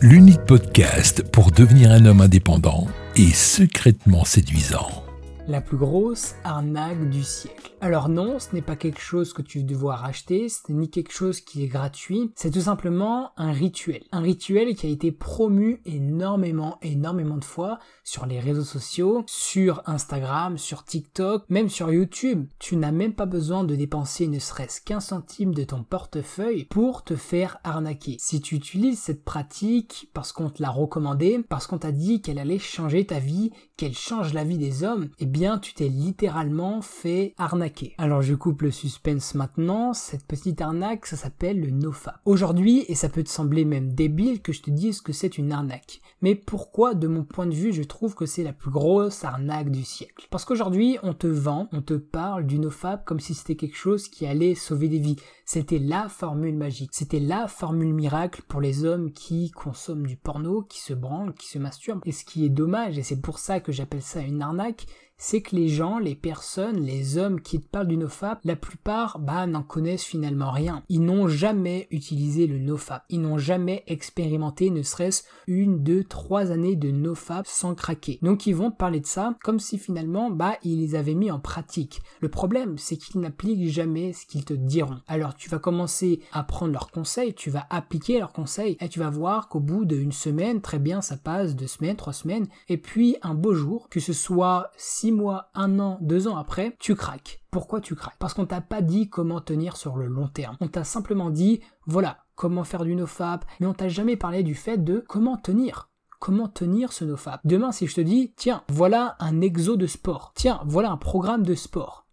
l'unique podcast pour devenir un homme indépendant et secrètement séduisant. La plus grosse arnaque du siècle. Alors non, ce n'est pas quelque chose que tu vas devoir acheter, ce n'est ni quelque chose qui est gratuit, c'est tout simplement un rituel. Un rituel qui a été promu énormément, énormément de fois sur les réseaux sociaux, sur Instagram, sur TikTok, même sur YouTube. Tu n'as même pas besoin de dépenser ne serait-ce qu'un centime de ton portefeuille pour te faire arnaquer. Si tu utilises cette pratique parce qu'on te l'a recommandé, parce qu'on t'a dit qu'elle allait changer ta vie, qu'elle change la vie des hommes, eh bien tu t'es littéralement fait arnaquer. Alors je coupe le suspense maintenant, cette petite arnaque ça s'appelle le NoFap. Aujourd'hui, et ça peut te sembler même débile que je te dise que c'est une arnaque, mais pourquoi de mon point de vue je trouve que c'est la plus grosse arnaque du siècle? Parce qu'aujourd'hui on te vend, on te parle du NoFap comme si c'était quelque chose qui allait sauver des vies. C'était la formule magique, c'était la formule miracle pour les hommes qui consomment du porno, qui se branlent, qui se masturbent. Et ce qui est dommage, et c'est pour ça que j'appelle ça une arnaque, c'est que les gens, les personnes, les hommes qui te parlent du nofap, la plupart, bah, n'en connaissent finalement rien. Ils n'ont jamais utilisé le nofap. Ils n'ont jamais expérimenté ne serait-ce une, deux, trois années de nofap sans craquer. Donc ils vont parler de ça comme si finalement, bah, ils les avaient mis en pratique. Le problème, c'est qu'ils n'appliquent jamais ce qu'ils te diront. Tu vas commencer à prendre leurs conseils, tu vas appliquer leurs conseils et tu vas voir qu'au bout d'une semaine, très bien, ça passe deux semaines, trois semaines, et puis un beau jour, que ce soit si mois, un an, deux ans après, tu craques. Pourquoi tu craques? Parce qu'on t'a pas dit comment tenir sur le long terme. On t'a simplement dit, voilà, comment faire du nofap, mais on t'a jamais parlé du fait de comment tenir. Comment tenir ce nofap? Demain, si je te dis, tiens, voilà un exo de sport. Tiens, voilà un programme de sport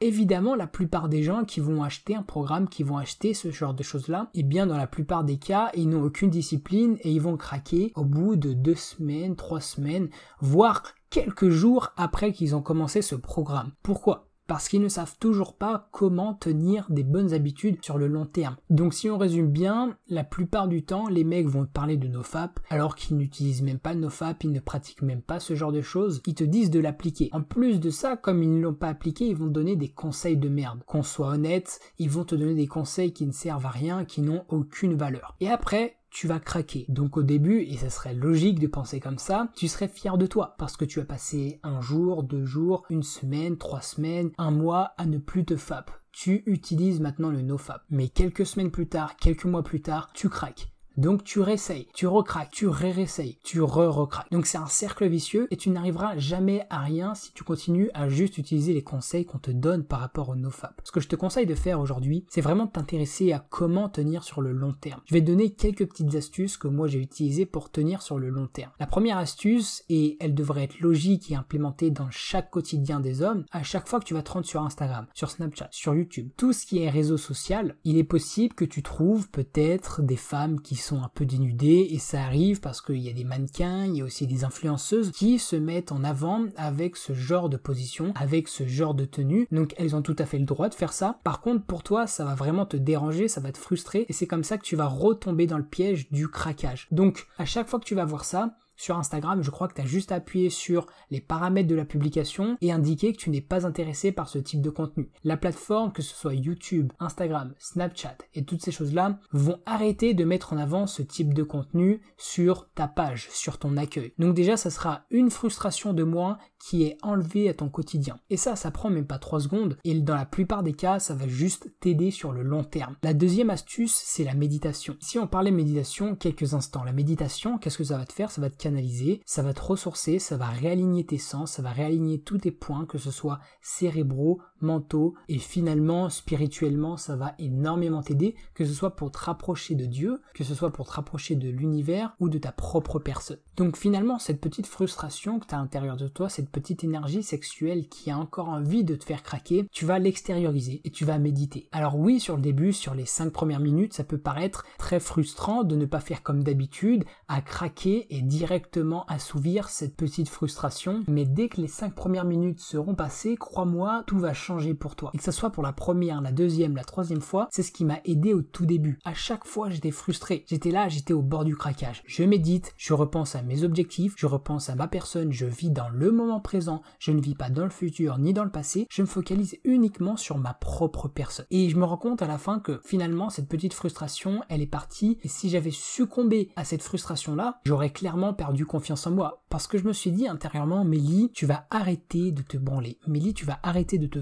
évidemment, la plupart des gens qui vont acheter un programme, qui vont acheter ce genre de choses-là, et eh bien dans la plupart des cas, ils n'ont aucune discipline et ils vont craquer au bout de deux semaines, trois semaines, voire quelques jours après qu'ils ont commencé ce programme. Pourquoi? Parce qu'ils ne savent toujours pas comment tenir des bonnes habitudes sur le long terme. Donc si on résume bien, la plupart du temps, les mecs vont te parler de NoFap alors qu'ils n'utilisent même pas NoFap, ils ne pratiquent même pas ce genre de choses, ils te disent de l'appliquer. En plus de ça, comme ils ne l'ont pas appliqué, ils vont te donner des conseils de merde. Qu'on soit honnête, ils vont te donner des conseils qui ne servent à rien, qui n'ont aucune valeur. Et après, tu vas craquer. Donc au début, et ça serait logique de penser comme ça, tu serais fier de toi parce que tu as passé un jour, deux jours, une semaine, trois semaines, un mois à ne plus te fap. Tu utilises maintenant le nofap. Mais quelques semaines plus tard, quelques mois plus tard, tu craques. Donc tu réessayes, tu recraques, tu ré-réessayes, tu re-recraques. Donc c'est un cercle vicieux et tu n'arriveras jamais à rien si tu continues à juste utiliser les conseils qu'on te donne par rapport au nofap. Ce que je te conseille de faire aujourd'hui, c'est vraiment de t'intéresser à comment tenir sur le long terme. Je vais te donner quelques petites astuces que moi j'ai utilisées pour tenir sur le long terme. La première astuce, et elle devrait être logique et implémentée dans chaque quotidien des hommes, à chaque fois que tu vas te rendre sur Instagram, sur Snapchat, sur YouTube, tout ce qui est réseau social, il est possible que tu trouves peut-être des femmes qui sont un peu dénudées et ça arrive parce qu'il y a des mannequins, il y a aussi des influenceuses qui se mettent en avant avec ce genre de position, avec ce genre de tenue. Donc elles ont tout à fait le droit de faire ça. Par contre, pour toi, ça va vraiment te déranger, ça va te frustrer et c'est comme ça que tu vas retomber dans le piège du craquage. Donc à chaque fois que tu vas voir ça, sur Instagram, je crois que tu as juste appuyé sur les paramètres de la publication et indiqué que tu n'es pas intéressé par ce type de contenu. La plateforme, que ce soit YouTube, Instagram, Snapchat et toutes ces choses-là, vont arrêter de mettre en avant ce type de contenu sur ta page, sur ton accueil. Donc déjà, ça sera une frustration de moins qui est enlevée à ton quotidien. Et ça, ça prend même pas 3 secondes et dans la plupart des cas, ça va juste t'aider sur le long terme. La deuxième astuce, c'est la méditation. Si on parlait méditation quelques instants, la méditation, qu'est-ce que ça va te faire? Ça va te canaliser, ça va te ressourcer, ça va réaligner tes sens, ça va réaligner tous tes points, que ce soit cérébraux, mentaux et finalement spirituellement, ça va énormément t'aider, que ce soit pour te rapprocher de Dieu, que ce soit pour te rapprocher de l'univers ou de ta propre personne. Donc finalement, cette petite frustration que tu as à l'intérieur de toi, cette petite énergie sexuelle qui a encore envie de te faire craquer, tu vas l'extérioriser et tu vas méditer. Alors oui, sur le début, sur les 5 premières minutes, ça peut paraître très frustrant de ne pas faire comme d'habitude, à craquer et directement assouvir cette petite frustration. Mais dès que les 5 premières minutes seront passées, crois-moi, tout va changer pour toi. Et que ce soit pour la première, la deuxième, la troisième fois, c'est ce qui m'a aidé au tout début. À chaque fois, j'étais frustré. J'étais là, j'étais au bord du craquage. Je médite, je repense à mes objectifs, je repense à ma personne, je vis dans le moment présent, je ne vis pas dans le futur ni dans le passé, je me focalise uniquement sur ma propre personne. Et je me rends compte à la fin que finalement, cette petite frustration, elle est partie. Et si j'avais succombé à cette frustration-là, j'aurais clairement perdu confiance en moi. Parce que je me suis dit intérieurement, Mélie, tu vas arrêter de te branler. Mélie, tu vas arrêter de te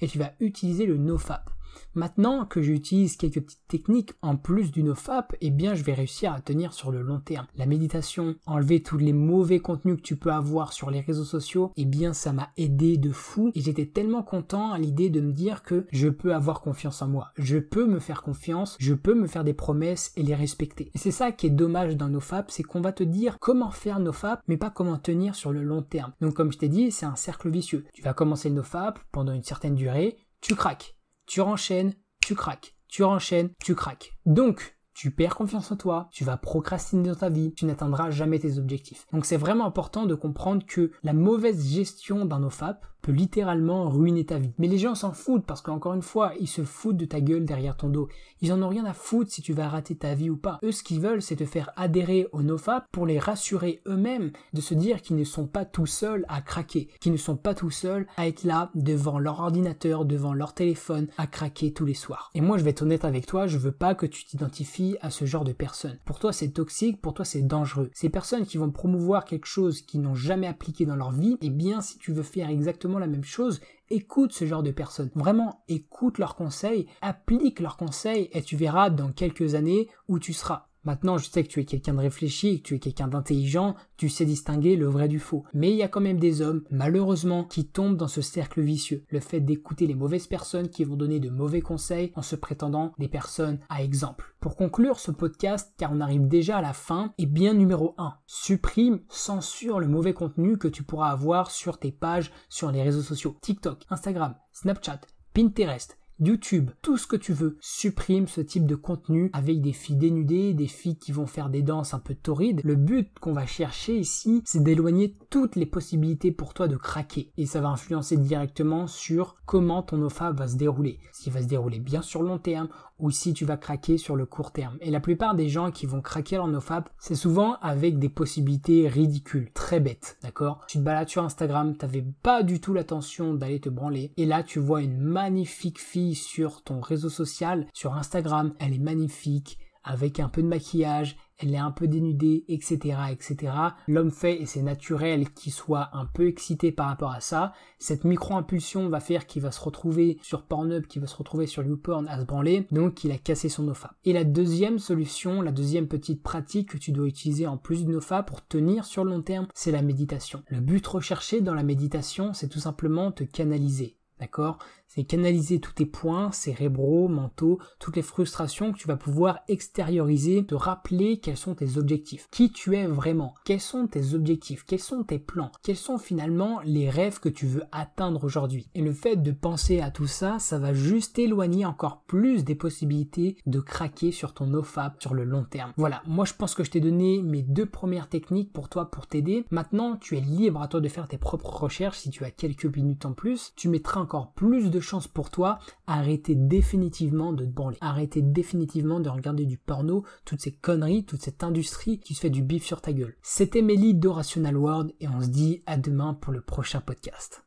et tu vas utiliser le nofap. Maintenant que j'utilise quelques petites techniques en plus du nofap, eh bien je vais réussir à tenir sur le long terme. La méditation, enlever tous les mauvais contenus que tu peux avoir sur les réseaux sociaux, eh bien ça m'a aidé de fou et j'étais tellement content à l'idée de me dire que je peux avoir confiance en moi. Je peux me faire confiance, je peux me faire des promesses et les respecter. Et c'est ça qui est dommage dans nofap, c'est qu'on va te dire comment faire nofap mais pas comment tenir sur le long terme. Donc comme je t'ai dit, c'est un cercle vicieux. Tu vas commencer le nofap pendant une certaine durée, tu craques tu renchaînes, tu craques. Tu renchaînes, tu craques. Donc, tu perds confiance en toi, tu vas procrastiner dans ta vie, tu n'atteindras jamais tes objectifs. Donc c'est vraiment important de comprendre que la mauvaise gestion d'un OFAP peut littéralement ruiner ta vie. Mais les gens s'en foutent parce qu'encore une fois, ils se foutent de ta gueule derrière ton dos. Ils en ont rien à foutre si tu vas rater ta vie ou pas. Eux, ce qu'ils veulent, c'est te faire adhérer au NoFap pour les rassurer eux-mêmes de se dire qu'ils ne sont pas tout seuls à craquer, qu'ils ne sont pas tout seuls à être là devant leur ordinateur, devant leur téléphone, à craquer tous les soirs. Et moi, je vais être honnête avec toi, je veux pas que tu t'identifies à ce genre de personnes. Pour toi, c'est toxique, pour toi, c'est dangereux. Ces personnes qui vont promouvoir quelque chose qu'ils n'ont jamais appliqué dans leur vie, eh bien, si tu veux faire exactement la même chose, écoute ce genre de personnes. Vraiment, écoute leurs conseils, applique leurs conseils et tu verras dans quelques années où tu seras. Maintenant, je sais que tu es quelqu'un de réfléchi, que tu es quelqu'un d'intelligent, tu sais distinguer le vrai du faux. Mais il y a quand même des hommes, malheureusement, qui tombent dans ce cercle vicieux. Le fait d'écouter les mauvaises personnes qui vont donner de mauvais conseils en se prétendant des personnes à exemple. Pour conclure ce podcast, car on arrive déjà à la fin, et bien numéro 1, supprime, censure le mauvais contenu que tu pourras avoir sur tes pages sur les réseaux sociaux. TikTok, Instagram, Snapchat, Pinterest, YouTube, tout ce que tu veux, supprime ce type de contenu avec des filles dénudées, des filles qui vont faire des danses un peu torrides. Le but qu'on va chercher ici, c'est d'éloigner toutes les possibilités pour toi de craquer. Et ça va influencer directement sur comment ton OFA va se dérouler. S'il va se dérouler bien sur long terme ou si tu vas craquer sur le court terme. Et la plupart des gens qui vont craquer leur NoFap, c'est souvent avec des possibilités ridicules, très bêtes, d'accord? Tu te balades sur Instagram, t'avais pas du tout l'attention d'aller te branler, et là tu vois une magnifique fille sur ton réseau social, sur Instagram, elle est magnifique, avec un peu de maquillage, elle est un peu dénudée, etc., etc. L'homme fait, et c'est naturel qu'il soit un peu excité par rapport à ça. Cette micro-impulsion va faire qu'il va se retrouver sur Pornhub, qu'il va se retrouver sur YouPorn à se branler, donc il a cassé son NoFap. Et la deuxième solution, la deuxième petite pratique que tu dois utiliser en plus du NoFap pour tenir sur le long terme, c'est la méditation. Le but recherché dans la méditation, c'est tout simplement te canaliser. D'accord? C'est canaliser tous tes points cérébraux, mentaux, toutes les frustrations que tu vas pouvoir extérioriser, te rappeler quels sont tes objectifs, qui tu es vraiment, quels sont tes objectifs, quels sont tes plans, quels sont finalement les rêves que tu veux atteindre aujourd'hui? Et le fait de penser à tout ça, ça va juste éloigner encore plus des possibilités de craquer sur ton nofap sur le long terme. Voilà, moi je pense que je t'ai donné mes deux premières techniques pour toi pour t'aider. Maintenant, tu es libre à toi de faire tes propres recherches si tu as quelques minutes en plus. Tu mettras plus de chance pour toi, arrêtez définitivement de te branler. Arrêtez définitivement de regarder du porno, toutes ces conneries, toute cette industrie qui se fait du bif sur ta gueule. C'était Mélie de Rational World et on se dit à demain pour le prochain podcast.